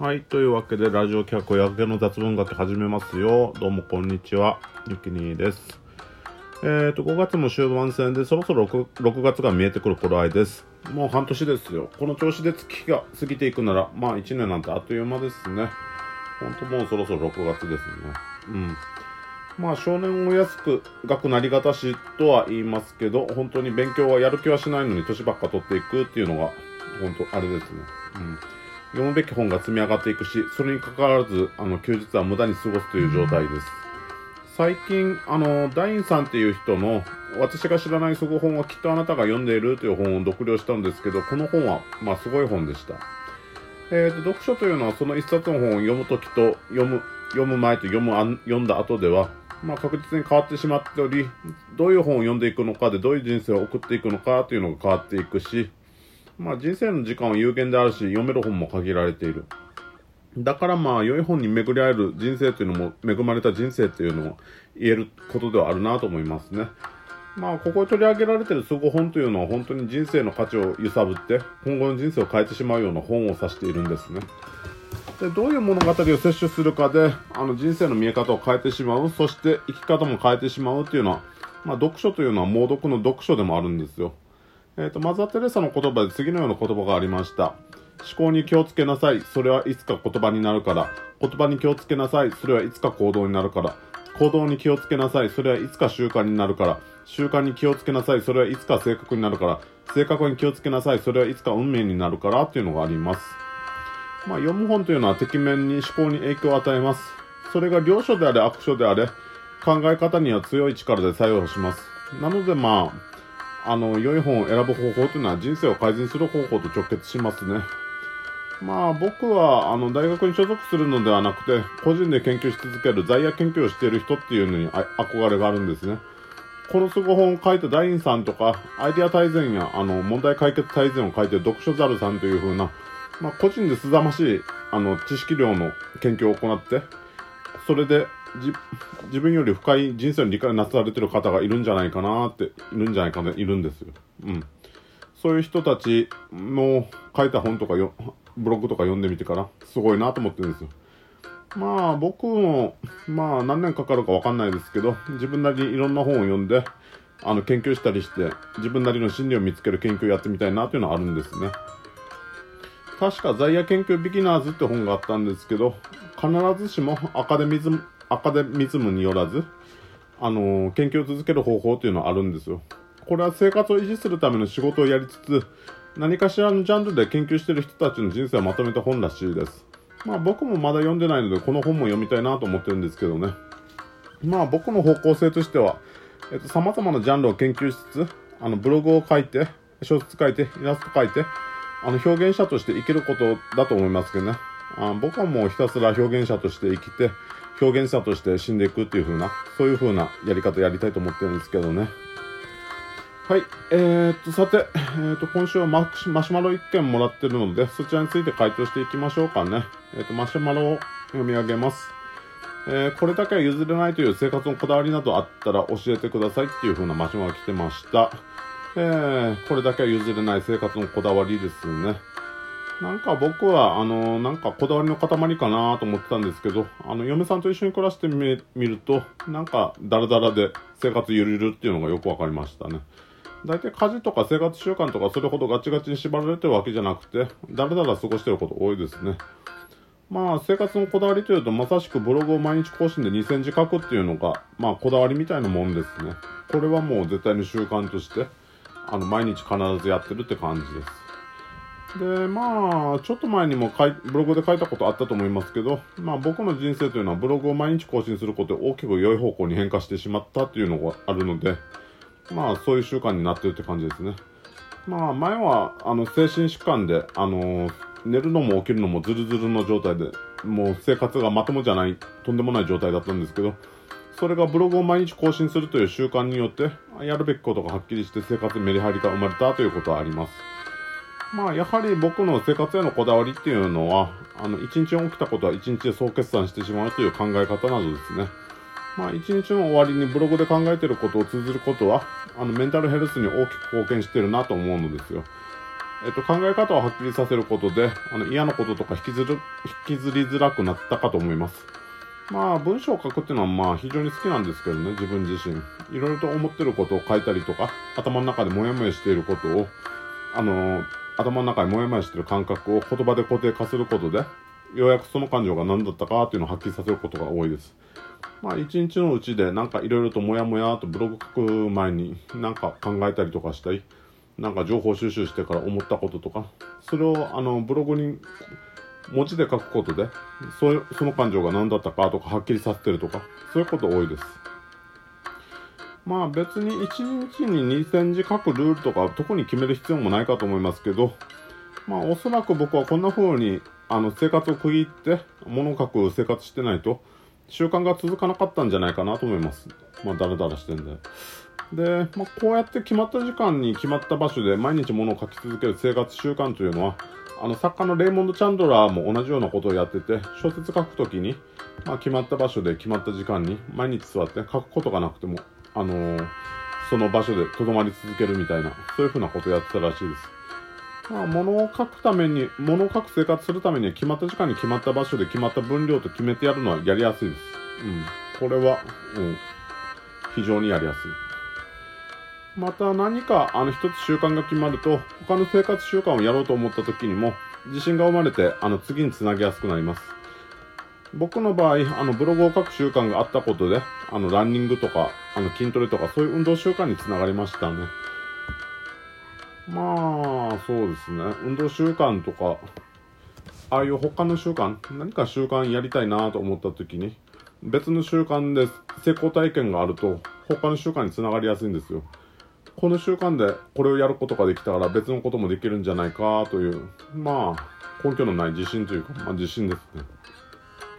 はい。というわけで、ラジオ企画、夜明けの雑文学始めますよ。どうも、こんにちは。ゆきにーです。えーと、5月も終盤戦で、そろそろ 6, 6月が見えてくる頃合いです。もう半年ですよ。この調子で月が過ぎていくなら、まあ1年なんてあっという間ですね。ほんともうそろそろ6月ですね。うん。まあ少年を安く学なりがたしとは言いますけど、本当に勉強はやる気はしないのに年ばっか取っていくっていうのが、本当あれですね。うん。読むべき本が積み上がっていくし、それに関わらず、あの、休日は無駄に過ごすという状態です。最近、あの、ダインさんっていう人の、私が知らないすご本はきっとあなたが読んでいるという本を読了したんですけど、この本は、まあ、すごい本でした。えーと、読書というのはその一冊の本を読むときと、読む、読む前と読むあん、読んだ後では、まあ、確実に変わってしまっており、どういう本を読んでいくのかで、どういう人生を送っていくのかというのが変わっていくし、まあ人生の時間は有限であるし、読める本も限られている。だからまあ良い本に巡り合える人生というのも、恵まれた人生というのも言えることではあるなと思いますね。まあここに取り上げられてるすご本というのは本当に人生の価値を揺さぶって今後の人生を変えてしまうような本を指しているんですね。でどういう物語を摂取するかであの人生の見え方を変えてしまうそして生き方も変えてしまうというのは、まあ、読書というのは猛読の読書でもあるんですよ。えーと、マザー・テレサの言葉で次のような言葉がありました。思考に気をつけなさい。それはいつか言葉になるから。言葉に気をつけなさい。それはいつか行動になるから。行動に気をつけなさい。それはいつか習慣になるから。習慣に気をつけなさい。それはいつか性格になるから。性格に気をつけなさい。それはいつか運命になるから。っていうのがあります。まあ、読む本というのは敵面に思考に影響を与えます。それが良書であれ悪書であれ、考え方には強い力で作用します。なのでまあ、あの、良い本を選ぶ方法というのは人生を改善する方法と直結しますね。まあ僕は、あの、大学に所属するのではなくて、個人で研究し続ける在野研究をしている人っていうのに憧れがあるんですね。このすご本を書いたダインさんとか、アイデア大全や、あの、問題解決大全を書いてる読書ザルさんという風な、まあ個人ですざましい、あの、知識量の研究を行って、それで自分より深い人生の理解をなされてる方がいるんじゃないかなって、いるんじゃないかな、いるんですよ。うん。そういう人たちの書いた本とかよ、ブログとか読んでみてから、すごいなと思ってるんですよ。まあ僕も、まあ何年かかるかわかんないですけど、自分なりにいろんな本を読んで、あの研究したりして、自分なりの真理を見つける研究をやってみたいなというのはあるんですね。確か在野研究ビギナーズって本があったんですけど、必ずしもアカデミズム、アカデミズムによらず、あの、研究を続ける方法というのはあるんですよ。これは生活を維持するための仕事をやりつつ、何かしらのジャンルで研究している人たちの人生をまとめた本らしいです。まあ僕もまだ読んでないので、この本も読みたいなと思ってるんですけどね。まあ僕の方向性としては、えっと、様々なジャンルを研究しつつ、あの、ブログを書いて、小説書いて、イラスト書いて、あの、表現者として生きることだと思いますけどね。あ僕はもうひたすら表現者として生きて、表現者として死んでいくっていう風な、そういう風なやり方やりたいと思ってるんですけどね。はい。えー、っと、さて、えー、っと、今週はマシュマロ1件もらってるので、そちらについて回答していきましょうかね。えー、っと、マシュマロを読み上げます。えー、これだけは譲れないという生活のこだわりなどあったら教えてくださいっていう風なマシュマロが来てました。えー、これだけは譲れない生活のこだわりですね。なんか僕は、あの、なんかこだわりの塊かなと思ってたんですけど、あの、嫁さんと一緒に暮らしてみると、なんか、ダラダラで生活ゆるゆるっていうのがよくわかりましたね。大体家事とか生活習慣とかそれほどガチガチに縛られてるわけじゃなくて、だらだら過ごしてること多いですね。まあ、生活のこだわりというと、まさしくブログを毎日更新で2000字書くっていうのが、まあ、こだわりみたいなもんですね。これはもう絶対に習慣として、あの、毎日必ずやってるって感じです。で、まあ、ちょっと前にもいブログで書いたことあったと思いますけど、まあ僕の人生というのはブログを毎日更新することで大きく良い方向に変化してしまったっていうのがあるので、まあそういう習慣になってるって感じですね。まあ前は、あの、精神疾患で、あの、寝るのも起きるのもズルズルの状態で、もう生活がまともじゃない、とんでもない状態だったんですけど、それがブログを毎日更新するという習慣によって、やるべきことがはっきりして生活にメリハリが生まれたということはあります。まあ、やはり僕の生活へのこだわりっていうのは、あの、一日起きたことは一日で総決算してしまうという考え方などですね。まあ、一日の終わりにブログで考えていることを綴ることは、あの、メンタルヘルスに大きく貢献してるなと思うのですよ。えっと、考え方をはっきりさせることで、あの、嫌なこととか引きずる、引きずりづらくなったかと思います。まあ、文章を書くっていうのはまあ非常に好きなんですけどね、自分自身。いろいろと思ってることを書いたりとか、頭の中でモヤモヤしていることを、あのー、頭の中にモヤモヤしてる感覚を言葉で固定化することで、ようやくその感情が何だったかっていうのをはっきりさせることが多いです。まあ、一日のうちでなんかいろいろとモヤモヤとブログ書く前になんか考えたりとかしたり、なんか情報収集してから思ったこととか、それをあのブログに文字で書くことで、そその感情が何だったかとかはっきりさせてるとか、そういうこと多いです。まあ別に1日に2000字書くルールとか特に決める必要もないかと思いますけど、まあおそらく僕はこんな風にあの生活を区切って物を書く生活してないと習慣が続かなかったんじゃないかなと思います。まあダラダラしてんで。で、まあ、こうやって決まった時間に決まった場所で毎日物を書き続ける生活習慣というのは、あの作家のレイモンド・チャンドラーも同じようなことをやってて、小説書くときに、まあ、決まった場所で決まった時間に毎日座って書くことがなくても、あのー、その場所で留まり続けるみたいな、そういうふうなことをやってたらしいです。まあ、物を書くために、物を書く生活するためには決まった時間に決まった場所で決まった分量と決めてやるのはやりやすいです。うん。これは、うん、非常にやりやすい。また何かあの一つ習慣が決まると他の生活習慣をやろうと思った時にも自信が生まれてあの次につなげやすくなります僕の場合あのブログを書く習慣があったことであのランニングとかあの筋トレとかそういう運動習慣につながりましたね。まあそうですね。運動習慣とかああいう他の習慣何か習慣やりたいなと思った時に別の習慣で成功体験があると他の習慣につながりやすいんですよ。この習慣でこれをやることができたから別のこともできるんじゃないかという、まあ、根拠のない自信というか、まあ自信ですね。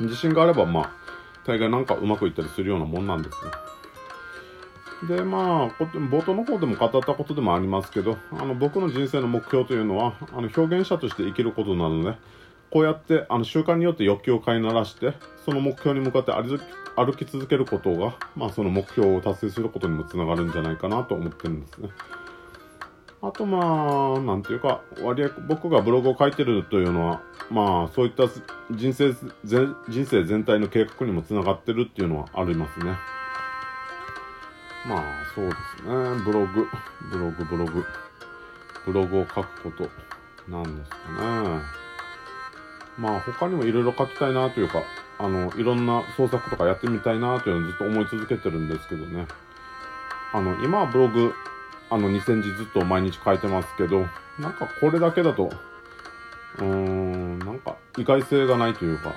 自信があれば、まあ、大概なんかうまくいったりするようなもんなんですね。で、まあ、冒頭の方でも語ったことでもありますけど、あの、僕の人生の目標というのは、あの、表現者として生きることなので、こうやってあの習慣によって欲求を飼いならしてその目標に向かって歩き続けることが、まあ、その目標を達成することにもつながるんじゃないかなと思ってるんですね。あとまあ、なんていうか、割合僕がブログを書いてるというのは、まあそういった人生、人生全体の計画にもつながってるっていうのはありますね。まあそうですね。ブログ、ブログ、ブログ、ブログを書くことなんですかね。まあ他にもいろいろ書きたいなというか、あの、いろんな創作とかやってみたいなというのをずっと思い続けてるんですけどね。あの、今はブログ、あの、2000字ずっと毎日書いてますけど、なんかこれだけだと、うーん、なんか意外性がないというか、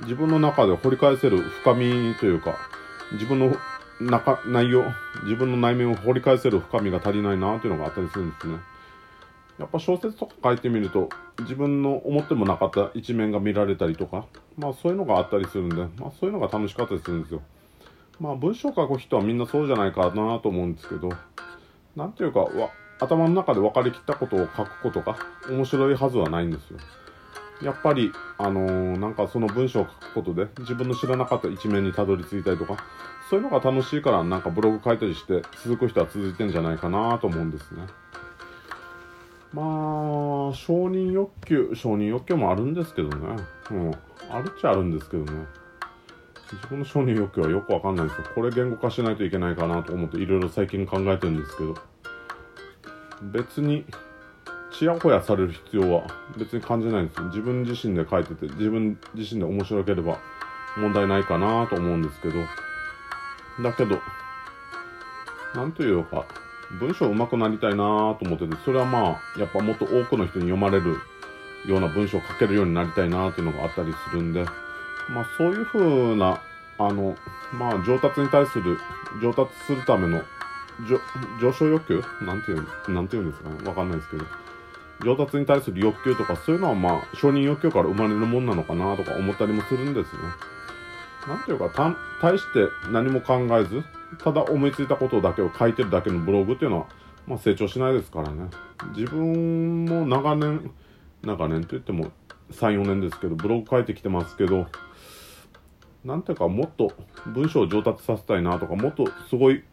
自分の中で掘り返せる深みというか、自分の中、内容、自分の内面を掘り返せる深みが足りないなというのがあったりするんですね。やっぱ小説とか書いてみると自分の思ってもなかった一面が見られたりとかまあそういうのがあったりするんでまあそういうのが楽しかったりするんですよまあ文章書く人はみんなそうじゃないかなと思うんですけどなんていうかわ頭の中で分かりきったことを書くことが面白いはずはないんですよやっぱり、あのー、なんかその文章を書くことで自分の知らなかった一面にたどり着いたりとか、そういうのが楽しいからなんかブログ書いたりして続く人は続いてんじゃないかなと思うんですね。まあ、承認欲求、承認欲求もあるんですけどね。うん。あるっちゃあるんですけどね。自分の承認欲求はよくわかんないですよ。これ言語化しないといけないかなと思っていろいろ最近考えてるんですけど。別に、ちやほやされる必要は別に感じないんですよ。自分自身で書いてて、自分自身で面白ければ問題ないかなと思うんですけど。だけど、なんというか、文章上手くなりたいなと思ってて、それはまあ、やっぱもっと多くの人に読まれるような文章を書けるようになりたいなっていうのがあったりするんで、まあそういう風な、あの、まあ上達に対する、上達するための、上昇欲求？なんていう、なんていうんですかねわかんないですけど。上達に対する欲求とかそういうのはまあ承認欲求から生まれるもんなのかなとか思ったりもするんですね。なんていうか、た、対して何も考えず、ただ思いついたことだけを書いてるだけのブログっていうのは、まあ成長しないですからね。自分も長年、長年と言っても3、4年ですけど、ブログ書いてきてますけど、なんていうか、もっと文章を上達させたいなとか、もっとすごい、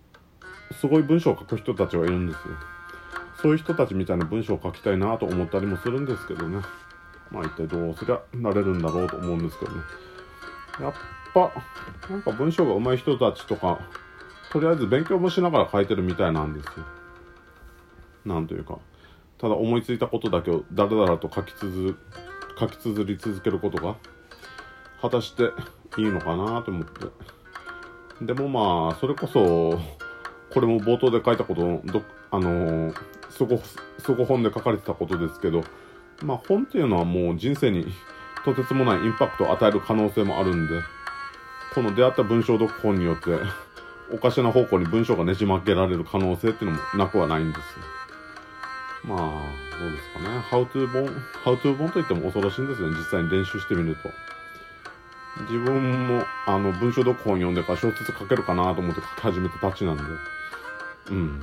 すごい文章を書く人たちがいるんですよ。そういう人たちみたいな文章を書きたいなと思ったりもするんですけどね。まあ一体どうすりゃなれるんだろうと思うんですけどね。やっぱ、なんか文章が上手い人たちとか、とりあえず勉強もしながら書いてるみたいなんですよ。なんというか。ただ思いついたことだけをだらだらと書き続書き綴り続けることが果たしていいのかなと思ってでもまあそれこそこれも冒頭で書いたことどあのすごすご本で書かれてたことですけどまあ本っていうのはもう人生にとてつもないインパクトを与える可能性もあるんでこの出会った文章読本によっておかしな方向に文章がねじ曲げられる可能性っていうのもなくはないんですまあ、どうですかね。How to 本、How to 本といっても恐ろしいんですね。実際に練習してみると。自分も、あの、文章読本読んでから小説書けるかなと思って書き始めたたちなんで。うん。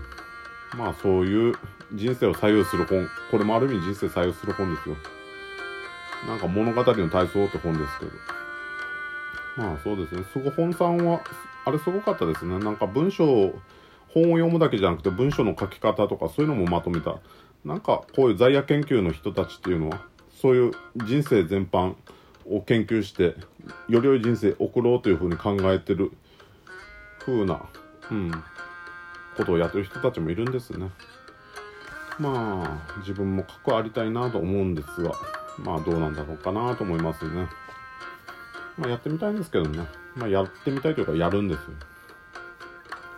まあ、そういう人生を左右する本。これもある意味人生左右する本ですよ。なんか物語の体操って本ですけど。まあ、そうですね。すご本さんは、あれすごかったですね。なんか文章を、本を読むだけじゃなくて文章の書き方とかそういうのもまとめたなんかこういう在野研究の人たちっていうのはそういう人生全般を研究してより良い人生を送ろうというふうに考えてる風な、うん、ことをやってる人たちもいるんですね。まあ自分も核ありたいなと思うんですがまあどうなんだろうかなと思いますね。まあやってみたいんですけどね。まあやってみたいというかやるんですよ。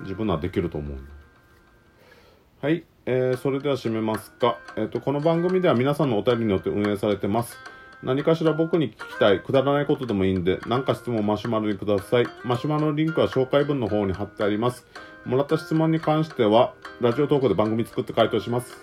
自分のはできると思う。はい。えー、それでは締めますか。えっ、ー、と、この番組では皆さんのお便りによって運営されてます。何かしら僕に聞きたい、くだらないことでもいいんで、何か質問マシュマロにください。マシュマロのリンクは紹介文の方に貼ってあります。もらった質問に関しては、ラジオ投稿で番組作って回答します。